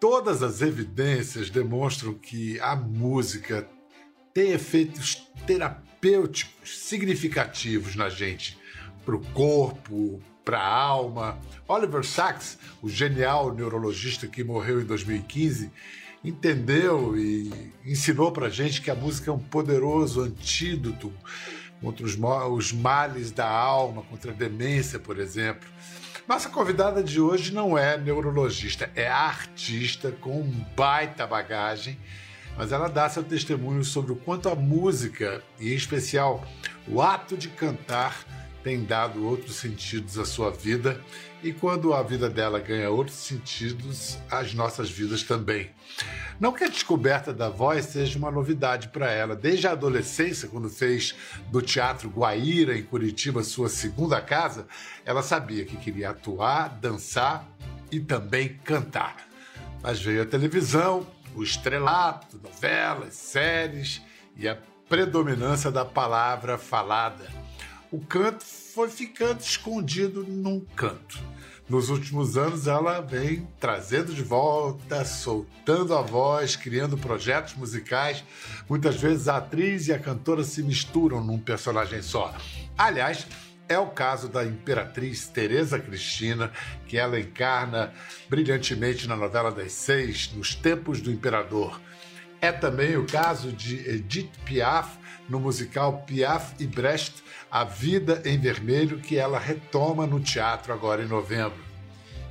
Todas as evidências demonstram que a música tem efeitos terapêuticos significativos na gente, para o corpo, para a alma. Oliver Sacks, o genial neurologista que morreu em 2015, entendeu e ensinou para gente que a música é um poderoso antídoto contra os, os males da alma, contra a demência, por exemplo. Nossa convidada de hoje não é neurologista, é artista com baita bagagem, mas ela dá seu testemunho sobre o quanto a música, e em especial o ato de cantar, tem dado outros sentidos à sua vida e quando a vida dela ganha outros sentidos, as nossas vidas também. Não que a descoberta da voz seja uma novidade para ela. Desde a adolescência, quando fez do Teatro Guaíra, em Curitiba, sua segunda casa, ela sabia que queria atuar, dançar e também cantar. Mas veio a televisão, o estrelato, novelas, séries e a predominância da palavra falada o canto foi ficando escondido num canto. Nos últimos anos, ela vem trazendo de volta, soltando a voz, criando projetos musicais. Muitas vezes a atriz e a cantora se misturam num personagem só. Aliás, é o caso da imperatriz Teresa Cristina, que ela encarna brilhantemente na novela das seis, Nos Tempos do Imperador. É também o caso de Edith Piaf, no musical Piaf e Brecht, A Vida em Vermelho, que ela retoma no teatro agora em novembro.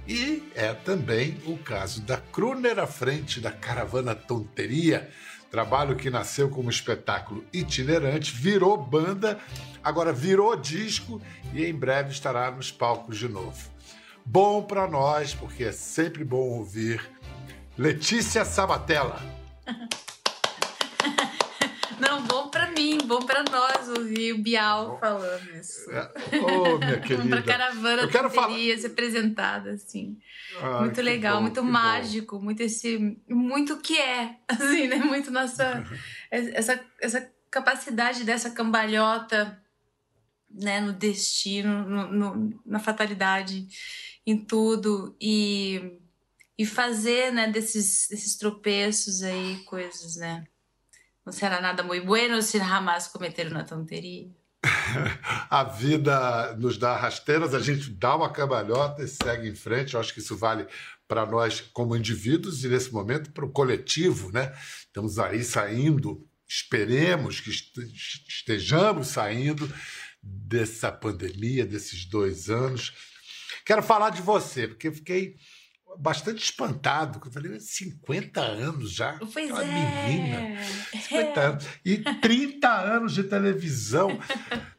E é também o caso da Kruner à frente da Caravana Tonteria, trabalho que nasceu como espetáculo itinerante, virou banda, agora virou disco e em breve estará nos palcos de novo. Bom para nós, porque é sempre bom ouvir Letícia Sabatella. Não, bom para mim, bom para nós ouvir o Bial falando isso. É. Ô, oh, minha querida. Pra caravana eu quero falar... ser apresentada, assim. Ah, muito legal, bom, muito mágico, bom. muito esse. Muito que é, assim, né? Muito nossa. essa, essa capacidade dessa cambalhota, né? No destino, no, no, na fatalidade, em tudo. E. E fazer, né, desses, desses tropeços aí, coisas, né? Não será nada muito bueno se jamais cometer uma tonteria. a vida nos dá rasteiras, a gente dá uma cambalhota e segue em frente. Eu acho que isso vale para nós como indivíduos e, nesse momento, para o coletivo. Né? Estamos aí saindo, esperemos que estejamos saindo dessa pandemia, desses dois anos. Quero falar de você, porque fiquei bastante espantado, eu falei, 50 anos já? Pois uma é. menina. 50 é. anos. E 30 anos de televisão.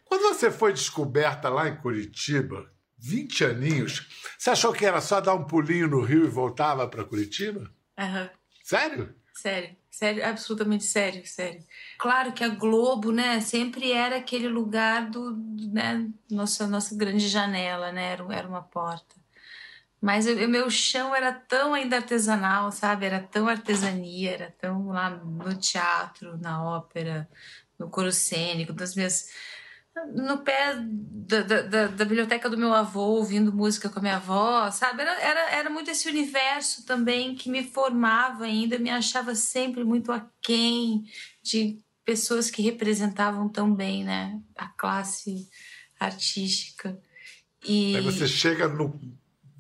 Quando você foi descoberta lá em Curitiba, 20 aninhos, você achou que era só dar um pulinho no Rio e voltava para Curitiba? Uhum. Sério? Sério, sério, absolutamente sério, sério. Claro que a Globo, né, sempre era aquele lugar do, né, nossa, nossa grande janela, né, era, era uma porta. Mas o meu chão era tão ainda artesanal, sabe? Era tão artesania, era tão lá no teatro, na ópera, no coro cênico, das minhas no pé da, da, da, biblioteca do meu avô, ouvindo música com a minha avó, sabe? Era, era, era muito esse universo também que me formava ainda, me achava sempre muito aquém de pessoas que representavam tão bem, né? A classe artística. E... Aí você chega no,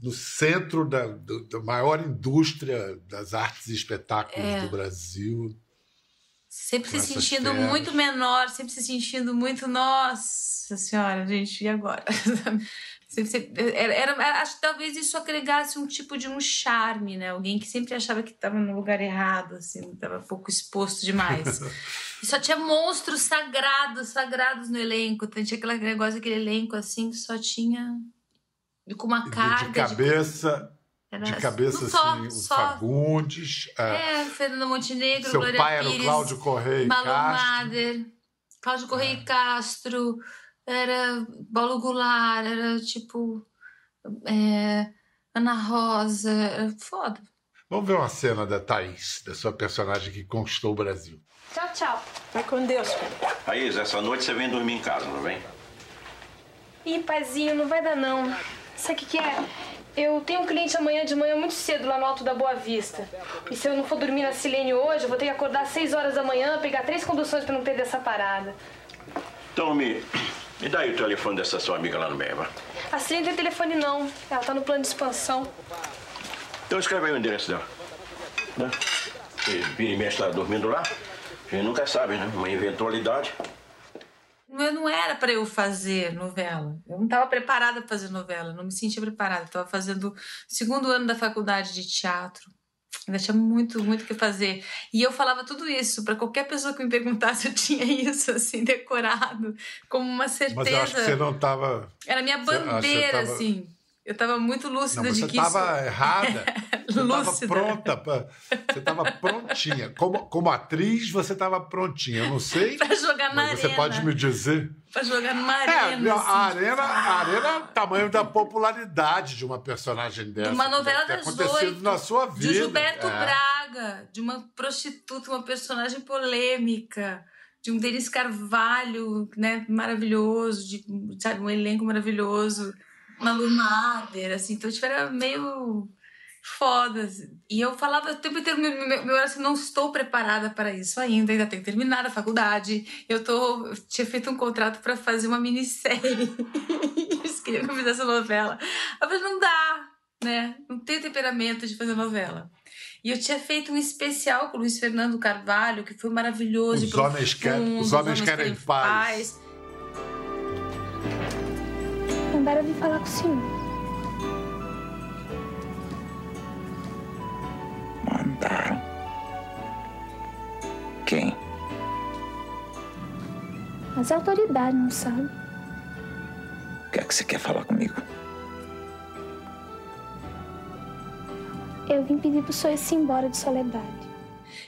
no centro da, da, maior indústria das artes e espetáculos é. do Brasil. Sempre se sentindo feras. muito menor, sempre se sentindo muito, nossa senhora, gente, e agora? era, era, acho que talvez isso agregasse um tipo de um charme, né? Alguém que sempre achava que estava no lugar errado, assim, estava pouco exposto demais. e só tinha monstros sagrados, sagrados no elenco. Tinha aquele negócio, aquele elenco assim, que só tinha e com uma carga de cabeça. De, de cabeça, assim, o Fagundes. É, é Fernando Montenegro, Seu Glória pai Pires, era o Cláudio Correia Malu. Mader, Cláudio Correia é. Castro, era Paulo Goulart, era tipo é, Ana Rosa, era foda. Vamos ver uma cena da Thaís, da sua personagem que conquistou o Brasil. Tchau, tchau. Vai com Deus. Thaís, essa noite você vem dormir em casa, não vem? Ih, paizinho, não vai dar não. Sabe o que, que é? Eu tenho um cliente amanhã de manhã muito cedo lá no Alto da Boa Vista. E se eu não for dormir na Silene hoje, eu vou ter que acordar às 6 horas da manhã, pegar três conduções para não perder essa parada. Então, me, dá aí o telefone dessa sua amiga lá no meio, vai. A Silene não tem telefone não. Ela tá no plano de expansão. Então escreve aí o endereço dela. Né? Vira e mexe tá dormindo lá. A gente nunca sabe, né? Uma eventualidade. Não era para eu fazer novela. Eu não estava preparada para fazer novela, não me sentia preparada. Estava fazendo segundo ano da faculdade de teatro. Ainda tinha muito, muito o que fazer. E eu falava tudo isso para qualquer pessoa que me perguntasse, eu tinha isso assim decorado como uma certeza. Mas eu acho que você não estava. Era minha bandeira, tava... assim. Eu estava muito lúcida não, de que isso... Você estava errada. Você estava pronta. Pra... Você estava prontinha. Como, como atriz, você estava prontinha. Eu não sei. para jogar na mas Você pode me dizer? Para jogar numa arena. É, assim. a arena, a arena é o tamanho da popularidade de uma personagem dessa. De uma novela das oito. na sua vida. De Gilberto é. Braga, de uma prostituta, uma personagem polêmica de um Denis Carvalho, né, maravilhoso, de sabe, um elenco maravilhoso. Malu Mader, assim, então tipo, era meio foda. Assim. E eu falava o tempo inteiro, meu, meu, meu assim, não estou preparada para isso ainda, ainda tenho que terminar a faculdade. Eu tô, eu tinha feito um contrato para fazer uma minissérie. Eles queriam que eu fizesse novela. Eu falei, não dá, né? Não tenho temperamento de fazer novela. E eu tinha feito um especial com o Luiz Fernando Carvalho, que foi maravilhoso. Os, homens, querem, os, homens, querem, querem paz. paz. Mandaram vir falar com o senhor. Mandaram? Quem? As autoridades, não sabem. O que é que você quer falar comigo? Eu vim pedir pro senhor ir se embora de Soledade.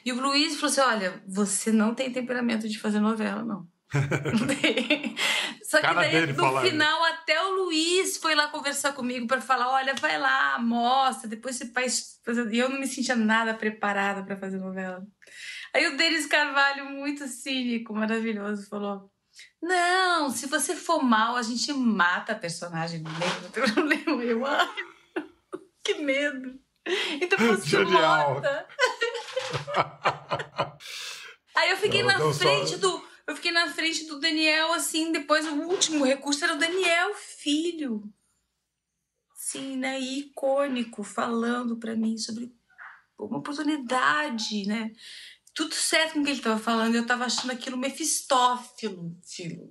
E o Luiz falou assim: olha, você não tem temperamento de fazer novela, não. Só que daí, no final, até o Luiz foi lá conversar comigo para falar: olha, vai lá, mostra, depois você faz. E eu não me sentia nada preparada para fazer novela. Aí o Denis Carvalho, muito cínico, maravilhoso, falou: não, se você for mal, a gente mata a personagem problema. Eu, ai, que medo. Então fosse Genial. morta. Aí eu fiquei não, na frente só... do eu fiquei na frente do Daniel, assim, depois o último recurso era o Daniel, filho. Sim, né? icônico, falando para mim sobre uma oportunidade, né? Tudo certo com o que ele estava falando, eu estava achando aquilo Mefistófilo,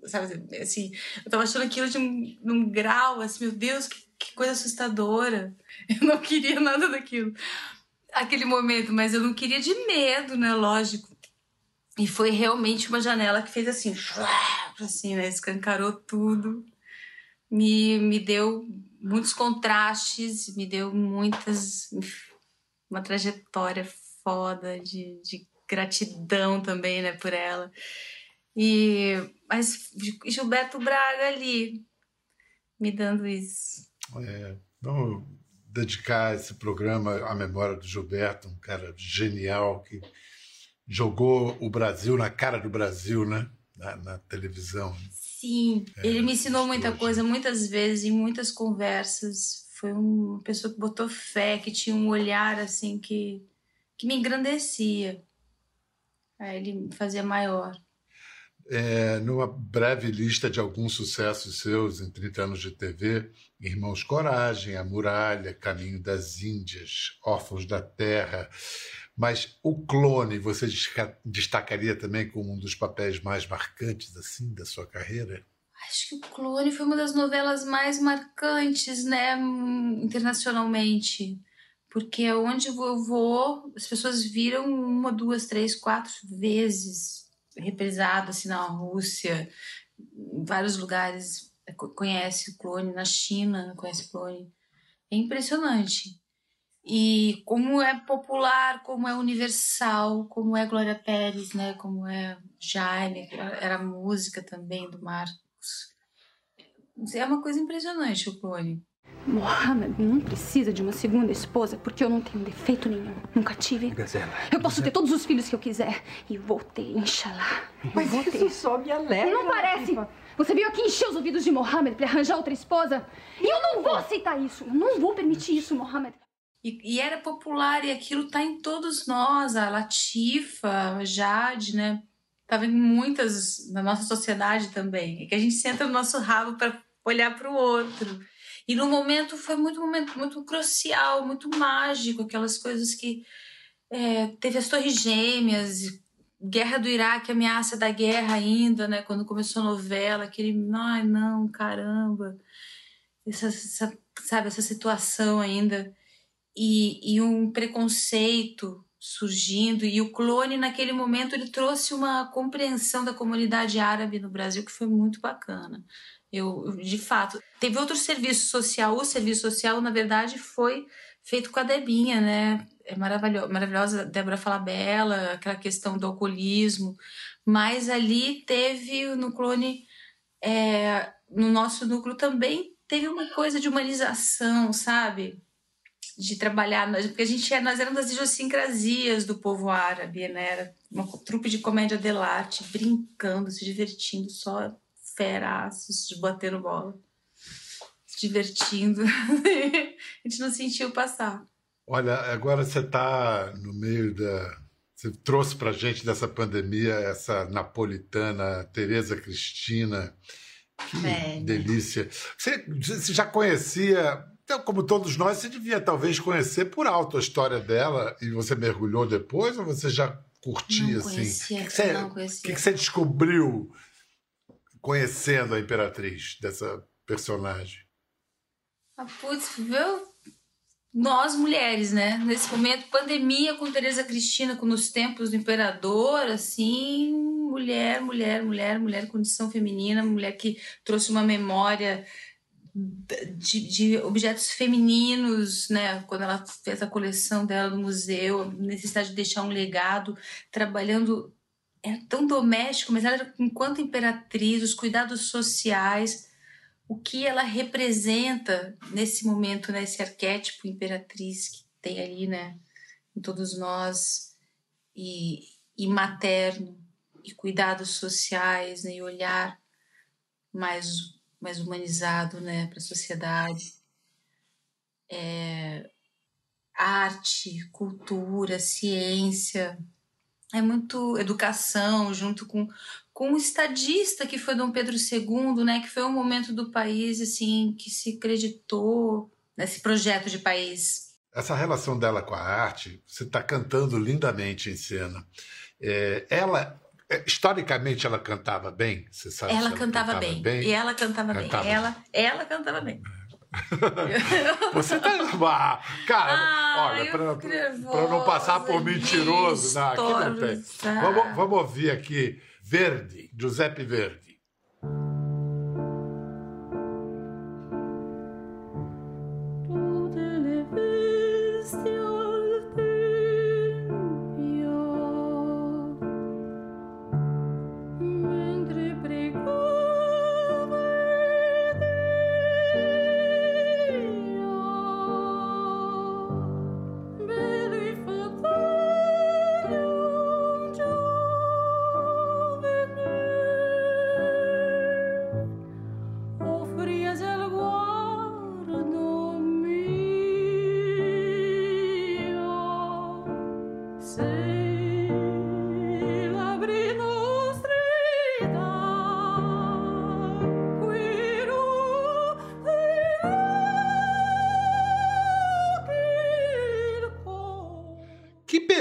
sabe? Assim, eu estava achando aquilo de um, um grau, assim, meu Deus, que, que coisa assustadora. Eu não queria nada daquilo aquele momento, mas eu não queria de medo, né? Lógico. E foi realmente uma janela que fez assim, assim, né? Escancarou tudo. Me, me deu muitos contrastes, me deu muitas. Uma trajetória foda de, de gratidão também, né, por ela. E, mas Gilberto Braga ali, me dando isso. É, vamos dedicar esse programa à memória do Gilberto, um cara genial que jogou o Brasil na cara do Brasil, né? Na, na televisão. Sim, é, ele me ensinou muita coisa, muitas vezes, em muitas conversas. Foi uma pessoa que botou fé, que tinha um olhar assim que, que me engrandecia. Aí ele me fazia maior. É, numa breve lista de alguns sucessos seus em 30 anos de TV, Irmãos Coragem, A Muralha, Caminho das Índias, Órfãos da Terra, mas o clone você destacaria também como um dos papéis mais marcantes assim da sua carreira? Acho que o Clone foi uma das novelas mais marcantes, né, internacionalmente. Porque é onde eu vou, as pessoas viram uma, duas, três, quatro vezes reprisado assim na Rússia, em vários lugares. Conhece o Clone na China, conhece o Clone. É impressionante. E como é popular, como é universal, como é Glória Pérez, né? Como é Jaime, era a música também do Marcos. É uma coisa impressionante o clone. Mohamed não precisa de uma segunda esposa porque eu não tenho defeito nenhum. Nunca tive. Gazela. Eu posso ter todos os filhos que eu quiser. E vou ter, inshallah. Mas vou isso ter. só me alegra. Não parece? Você veio aqui encher os ouvidos de Mohamed pra arranjar outra esposa? E eu não vou aceitar isso. Eu não vou permitir isso, Mohamed. E, e era popular, e aquilo tá em todos nós, a Latifa, a Jade, né? Tava em muitas na nossa sociedade também. É que a gente senta no nosso rabo para olhar para o outro. E no momento foi muito momento muito crucial, muito mágico, aquelas coisas que é, teve as torres gêmeas, guerra do Iraque, ameaça da guerra ainda, né? Quando começou a novela, aquele, ai não, caramba, essa, essa sabe essa situação ainda e, e um preconceito surgindo e o clone naquele momento ele trouxe uma compreensão da comunidade árabe no Brasil que foi muito bacana. Eu, de fato, teve outro serviço social. O serviço social, na verdade, foi feito com a Debinha, né? É maravilhosa, maravilhosa Débora Falabella, aquela questão do alcoolismo. Mas ali teve no clone, é, no nosso núcleo também teve uma coisa de humanização, sabe? De trabalhar, porque a gente nós éramos as idiosincrasias do povo árabe, né? Era uma trupe de comédia dell'arte, brincando, se divertindo, só feraços, batendo bola, se divertindo. a gente não sentiu passar. Olha, agora você está no meio da. Você trouxe para gente dessa pandemia essa napolitana Tereza Cristina. Que É, delícia. Você, você já conhecia. Então, como todos nós, você devia talvez conhecer por alto a história dela e você mergulhou depois ou você já curtia Não assim? O que, que você, não o conhecia. que, que você descobriu conhecendo a Imperatriz, dessa personagem? Ah, putz, viu? Nós mulheres, né? Nesse momento, pandemia com Tereza Cristina, com nos tempos do imperador, assim, mulher, mulher, mulher, mulher, condição feminina, mulher que trouxe uma memória de, de objetos femininos, né? Quando ela fez a coleção dela no museu, a necessidade de deixar um legado, trabalhando é tão doméstico, mas ela enquanto imperatriz, os cuidados sociais, o que ela representa nesse momento, né? Arquétipo imperatriz que tem ali, né? Em todos nós e, e materno e cuidados sociais, né? E olhar mais mais humanizado, né? Para a sociedade. É, arte, cultura, ciência, é muito educação junto com com o estadista que foi Dom Pedro II, né, que foi um momento do país assim que se acreditou nesse projeto de país. Essa relação dela com a arte, você está cantando lindamente em cena. É, ela, historicamente, ela cantava bem? Você sabe se ela, cantava, bem. E ela cantava, Cantava bem. Ela, ela cantava bem. Você tá. Ah, cara, Ah, olha, fico para não passar por mentiroso, não, aqui não tem. Vamos, vamos ouvir aqui Verdi, Giuseppe Verdi.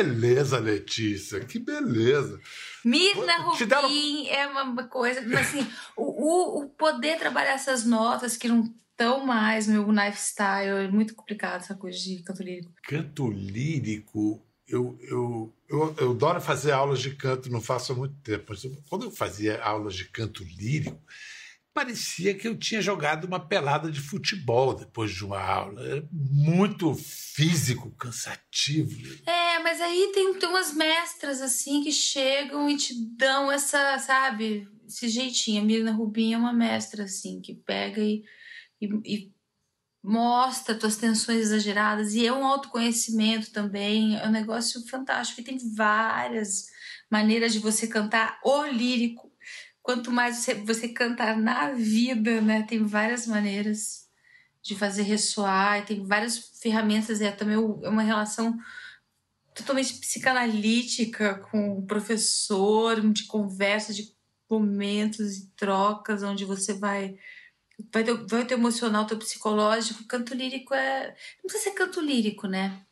Beleza, Letícia, que beleza. Mirna Te deram- Rubin é uma coisa, assim, o, o, poder trabalhar essas notas que não estão mais no meu lifestyle, é muito complicado essa coisa de canto lírico. Canto lírico, eu, eu, eu, eu adoro fazer aulas de canto, não faço há muito tempo, mas quando eu fazia aulas de canto lírico, parecia que eu tinha jogado uma pelada de futebol depois de uma aula. Era muito físico, cansativo. É, mas aí tem, umas mestras assim que chegam e te dão essa, sabe, esse jeitinho. A Mirna Rubin é uma mestra assim que pega e, e, e mostra tuas tensões exageradas e é um autoconhecimento também, é um negócio fantástico e tem várias maneiras de você cantar o lírico. Quanto mais você, você cantar na vida, né? Tem várias maneiras de fazer ressoar, tem várias ferramentas, é também é uma relação totalmente psicanalítica com o professor, de conversa, de momentos e trocas onde você vai vai ter, vai ter emocional, teu psicológico. Canto lírico é. Não precisa ser canto lírico, né?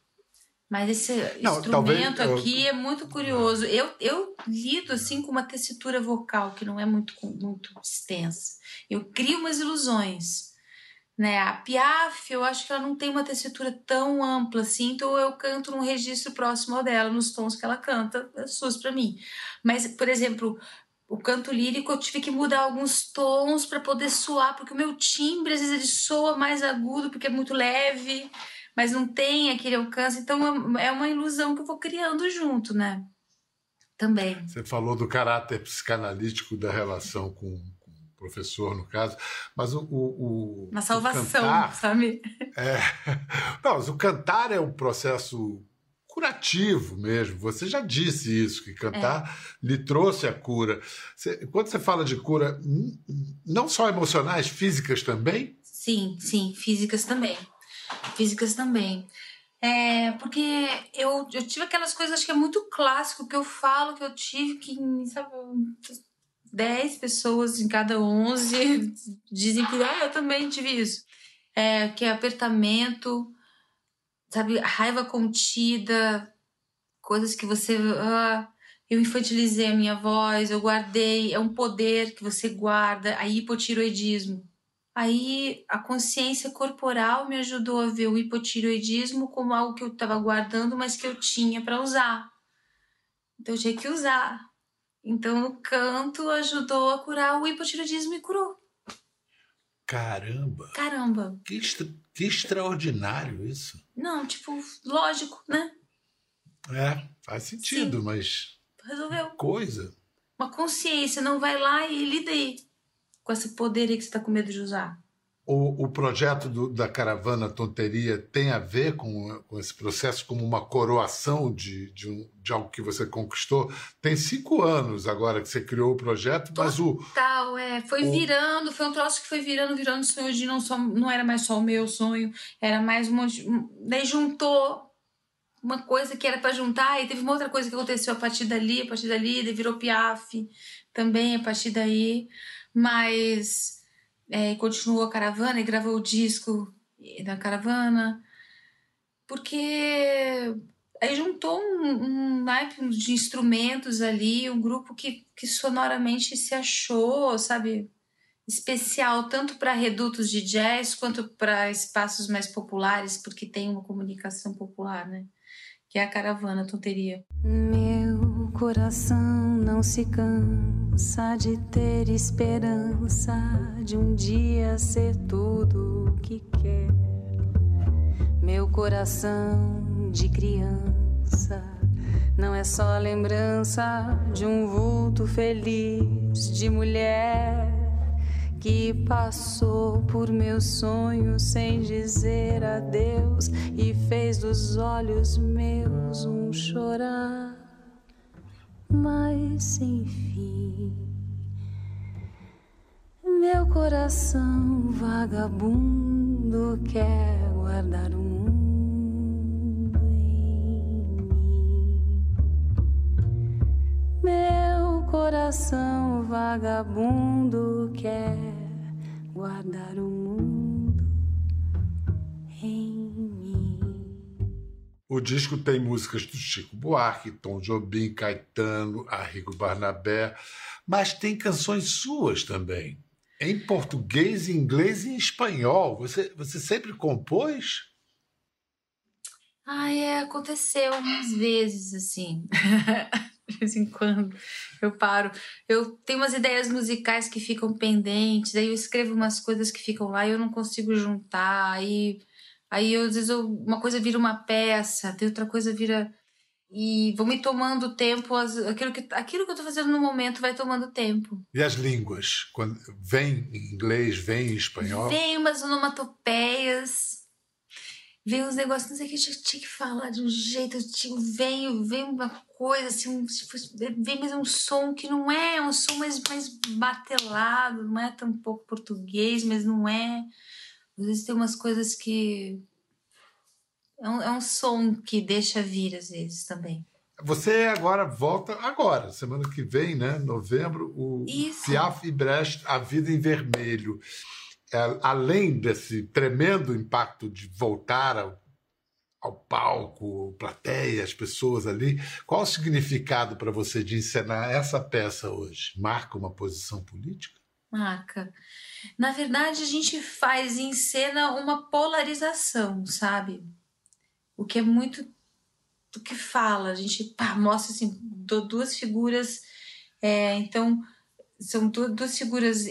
Mas esse Não, instrumento talvez, eu- aqui é muito curioso. Eu, eu lido assim com uma tessitura vocal que não é muito, muito extensa. Eu crio umas ilusões. Né? A Piaf, eu acho que ela não tem uma tessitura tão ampla assim, então eu canto num registro próximo ao dela, nos tons que ela canta, é SUS pra mim. Mas, por exemplo, o canto lírico eu tive que mudar alguns tons para poder soar, porque o meu timbre às vezes ele soa mais agudo porque é muito leve, mas não tem aquele alcance. Então é uma ilusão que eu vou criando junto, né? Também. Você falou do caráter psicanalítico da relação com, com o professor, no caso, mas o. o, o Uma o salvação, cantar- sabe? É. Não, mas o cantar é um processo curativo mesmo. Você já disse isso, que cantar lhe trouxe a cura. Você- quando você fala de cura, não só emocionais, físicas também? Sim, sim, físicas também. Físicas também. É, porque eu, eu tive aquelas coisas, acho que é muito clássico, que eu falo que eu tive que, sabe, 10 pessoas em cada 11 dizem que, ah, eu também tive isso. É, que é apertamento, sabe, raiva contida, coisas que você. ah, eu infantilizei a minha voz, eu guardei, é um poder que você guarda, aí hipotiroidismo. Aí a consciência corporal me ajudou a ver o hipotiroidismo como algo que eu estava guardando, mas que eu tinha para usar. Então eu tinha que usar. Então o canto ajudou a curar o hipotiroidismo e curou. Caramba, Caramba. que, extra- que extraordinário isso. Não, tipo, lógico, né? É, faz sentido, mas Resolveu. coisa. Uma consciência, não vai lá e lida aí com esse poder aí que você tá com medo de usar. O, o projeto do- da Caravana Tonteria tem a ver com, com esse processo como uma coroação de, de, um- de algo que você conquistou? Tem cinco anos agora que você criou o projeto, mas o, Tal, é. Foi O- virando, foi um troço que foi virando, virando sonho de não só. Não era mais só o meu sonho, era mais um monte. Daí juntou uma coisa que era pra juntar, e teve uma outra coisa que aconteceu a partir dali, a partir dali, daí virou Piaf também a partir daí. Mas é, continuou a caravana e gravou o disco da caravana. Porque aí juntou um, um naipe de instrumentos ali, um grupo que, que sonoramente se achou, sabe, especial tanto para redutos de jazz quanto para espaços mais populares, porque tem uma comunicação popular, né? Que é a caravana, tonteria. Meu coração não se cansa de ter esperança de um dia ser tudo o que quer. Meu coração de criança não é só lembrança de um vulto feliz de mulher que passou por meus sonhos sem dizer adeus e fez dos olhos meus um chorar, mas sem fim. Meu coração vagabundo quer guardar o mundo em mim. Meu coração vagabundo quer guardar o mundo o disco tem músicas do Chico Buarque, Tom Jobim, Caetano, Arrigo Barnabé, mas tem canções suas também. Em português, inglês e espanhol. Você, você sempre compôs? Ah, é, aconteceu algumas vezes, assim. De vez em quando eu paro. Eu tenho umas ideias musicais que ficam pendentes, aí eu escrevo umas coisas que ficam lá e eu não consigo juntar. Aí, aí eu, às vezes eu- uma coisa vira uma peça, tem outra coisa vira. e vou me tomando tempo, aquilo que, aquilo que eu estou fazendo no momento vai tomando tempo. E as línguas? Quando, vem em inglês, vem em espanhol? Vem umas onomatopeias, vem uns negócios, não sei o que, eu tinha que falar de um jeito, tinha, vem, vem uma coisa assim, vem mais um som que não é, um som mais, mais batelado, não é tão pouco português, mas não é. Às vezes tem umas coisas que é um, é um som que deixa vir às vezes também. Você agora volta agora, semana que vem, né? Novembro, o Isso. Piaf e Brecht, A Vida em Vermelho. É, além desse tremendo impacto de voltar ao, ao palco, plateia, as pessoas ali, qual o significado para você de encenar essa peça hoje? Marca uma posição política? Marca. Na verdade, a gente faz em cena uma polarização, sabe? o que é muito do que fala. A gente pá, mostra assim, duas figuras. É, então, são duas figuras.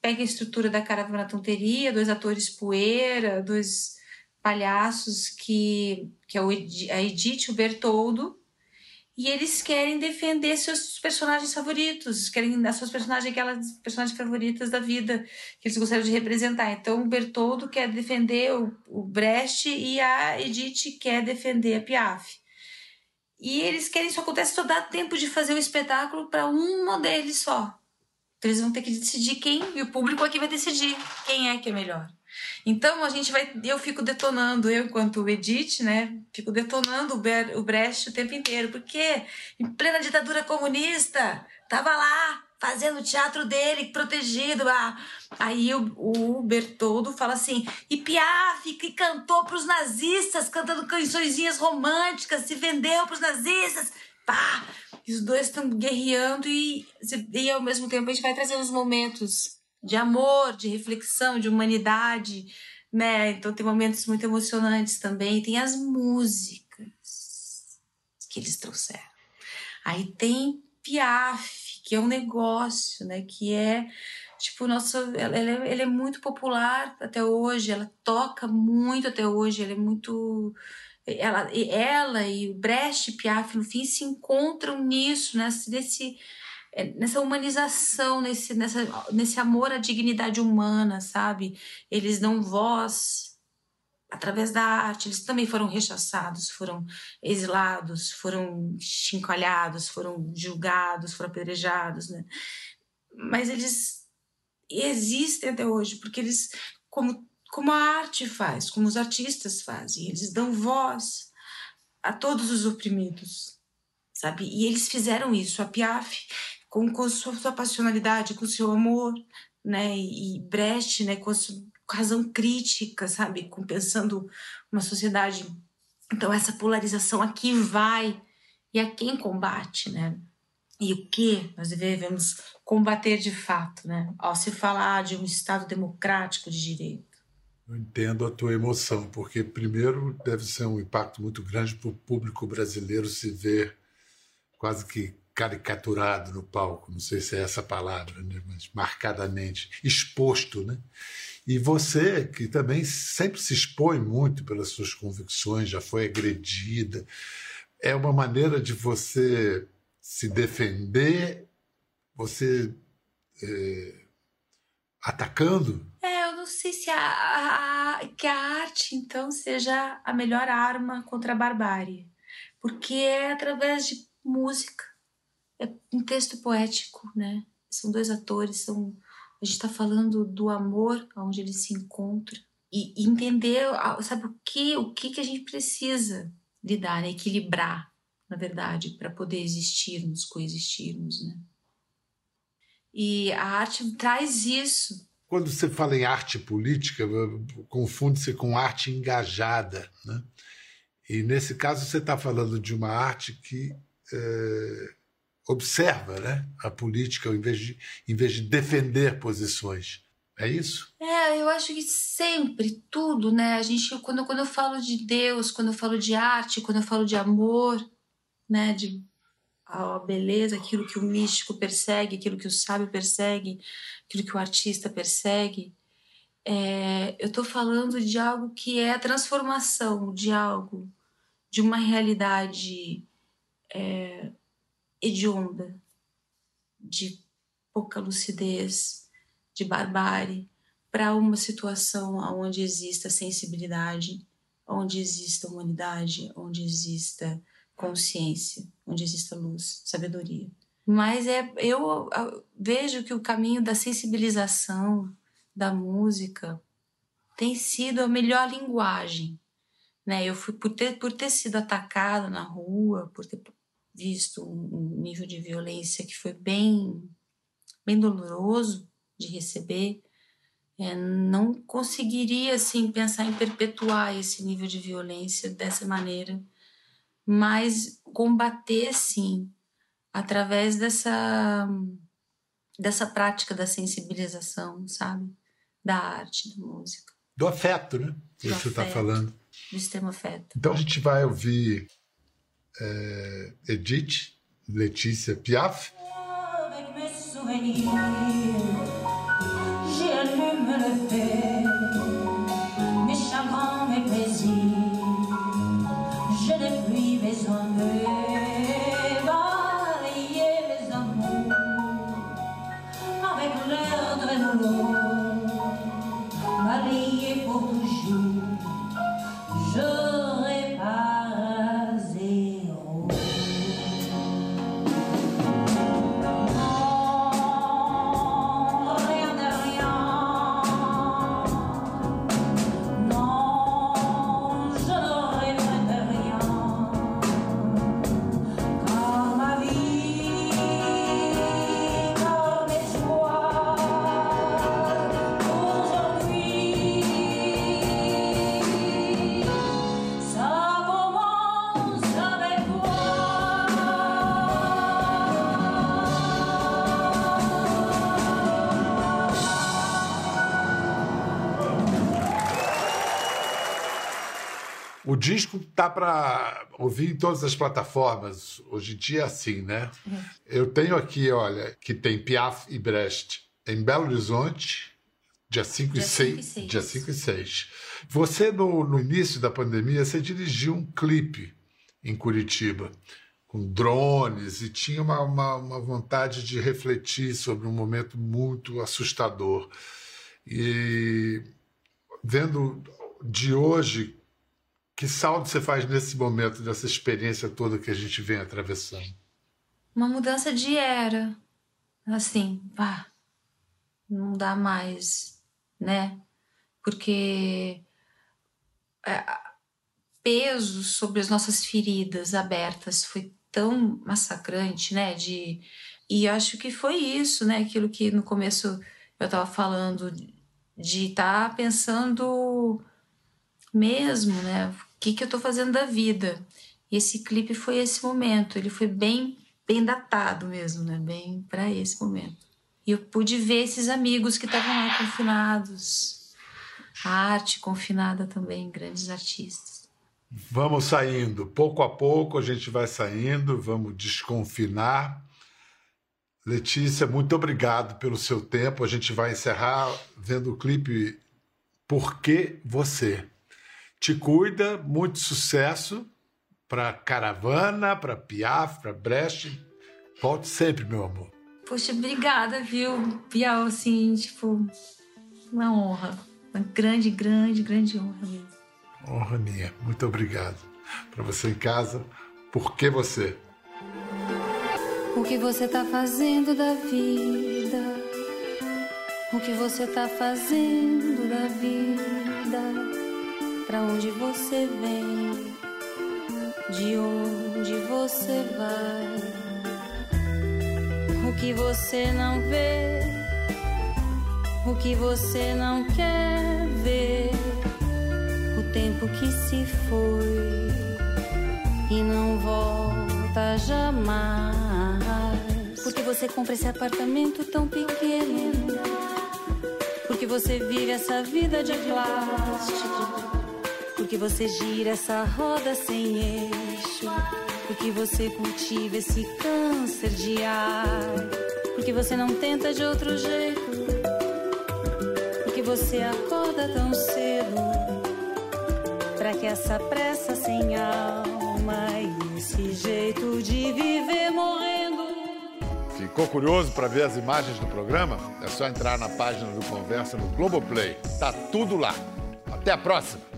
Pega a estrutura da caravana tonteria, dois atores poeira, dois palhaços que, que é o a Edith e o Bertoldo e eles querem defender seus personagens favoritos, querem as suas personagens, aquelas personagens favoritas da vida que eles gostariam de representar. Então o Bertoldo quer defender o, o Brecht e a Edith quer defender a Piaf. E eles querem isso acontece só dá tempo de fazer o espetáculo para um deles só. Então eles vão ter que decidir quem e o público aqui vai decidir quem é que é melhor. Então a gente vai, eu fico detonando, eu enquanto Edith, né, fico detonando o, Ber, o Brecht o tempo inteiro, porque em plena ditadura comunista, tava lá fazendo o teatro dele, protegido. Ah. Aí o, o Bertoldo fala assim, e Piaf, que cantou para os nazistas, cantando cançõezinhas românticas, se vendeu para os nazistas, pá! Os dois estão guerreando e, e ao mesmo tempo a gente vai trazendo os momentos de amor, de reflexão, de humanidade, né? Então tem momentos muito emocionantes também. Tem as músicas que eles trouxeram. Aí tem Piaf, que é um negócio, né? Que é tipo nossa, ela, ela, é, é muito popular até hoje. Ela toca muito até hoje. Ela é muito ela, ela e o Brecht e Piaf no fim se encontram nisso, nesse, nesse nessa humanização, nesse, nessa, nesse amor à dignidade humana, sabe? Eles dão voz através da arte. Eles também foram rechaçados, foram exilados, foram chincalhados, foram julgados, foram apedrejados, né? Mas eles existem até hoje, porque eles, como, como a arte faz, como os artistas fazem, eles dão voz a todos os oprimidos, sabe? E eles fizeram isso. A Piaf com, com sua, sua passionalidade, com seu amor, né? E, Brecht, né? Com a sua razão crítica, sabe? Com pensando uma sociedade. Então essa polarização aqui vai e a quem combate, né? E o que nós devemos combater de fato, né? Ao se falar de um Estado democrático de direito. Eu entendo a tua emoção, porque primeiro deve ser um impacto muito grande para o público brasileiro se ver quase que caricaturado no palco, não sei se é essa palavra, né? mas marcadamente exposto, né? E você, que também sempre se expõe muito pelas suas convicções, já foi agredida, é uma maneira de você se defender, você é, atacando? É, eu não sei se a, a, que a arte, então, seja a melhor arma contra a barbárie, porque é através de música, é um texto poético, né? São dois atores, são a gente está falando do amor, onde ele se encontra e entender, sabe o que, o que que a gente precisa lidar, né? equilibrar, na verdade, para poder existirmos, coexistirmos, né? E a arte traz isso. Quando você fala em arte política, confunde-se com arte engajada, né? E nesse caso você está falando de uma arte que é observa né, a política em vez, de, em vez de defender posições. É isso? É, eu acho que sempre, tudo, né? A gente, quando, quando eu falo de Deus, quando eu falo de arte, quando eu falo de amor, né? De a beleza, aquilo que o místico persegue, aquilo que o sábio persegue, aquilo que o artista persegue. É, eu estou falando de algo que é a transformação de algo, de uma realidade é, hedionda, de pouca lucidez, de barbárie, para uma situação onde exista sensibilidade, onde exista humanidade, onde exista consciência, onde exista luz, sabedoria. Mas é, eu vejo que o caminho da sensibilização da música tem sido a melhor linguagem. Né? Eu fui por ter, por ter sido atacada na rua, por ter visto um nível de violência que foi bem, bem doloroso de receber, é, não conseguiria assim pensar em perpetuar esse nível de violência dessa maneira, mas combater sim através dessa dessa prática da sensibilização, sabe, da arte, da música, do afeto, né? Que do você está falando. do extremo afeto. Então a gente vai ouvir é, Edith, Letícia Piaf. Disco tá para ouvir em todas as plataformas. Hoje em dia é assim, né? Eu tenho aqui, olha, que tem Piaf e Brecht em Belo Horizonte, dia 5 e Dia 6. 5 e 6. Dia 5 e 6. Você, no, no início da pandemia, você dirigiu um clipe em Curitiba com drones e tinha uma, uma, uma vontade de refletir sobre um momento muito assustador. E vendo de hoje, que saldo você faz nesse momento, dessa experiência toda que a gente vem atravessando? Uma mudança de era. Assim, pá, não dá mais, né? Porque é, peso sobre as nossas feridas abertas foi tão massacrante, né? De, e acho que foi isso, né? Aquilo que no começo eu estava falando, de estar pensando mesmo, né? O que, que eu estou fazendo da vida? E esse clipe foi esse momento, ele foi bem, bem datado mesmo, né? Bem para esse momento. E eu pude ver esses amigos que estavam lá confinados, a arte confinada também, grandes artistas. Vamos saindo, pouco a pouco a gente vai saindo, vamos desconfinar. Letícia, muito obrigado pelo seu tempo. A gente vai encerrar vendo o clipe Por que Você? Te cuida, muito sucesso para Caravana, para Piaf, para Brecht. Volte sempre, meu amor. Poxa, obrigada, viu, Bial, assim, tipo, uma honra. Uma grande, grande, grande honra mesmo. Honra minha. Muito obrigado. Para você em casa, Por que Você? O que você tá fazendo da vida? O que você tá fazendo da vida? Pra onde você vem? De onde você vai? O que você não vê? O que você não quer ver? O tempo que se foi e não volta jamais. Porque você compra esse apartamento tão pequeno? Porque você vive essa vida de plástico? Porque você gira essa roda sem eixo? Porque você cultiva esse câncer de ar? Porque você não tenta de outro jeito? Porque você acorda tão cedo? Pra que essa pressa sem alma e esse jeito de Ficou curioso para ver as imagens do programa? É só entrar na página do Conversa no Globoplay. Tá tudo lá. Até a próxima!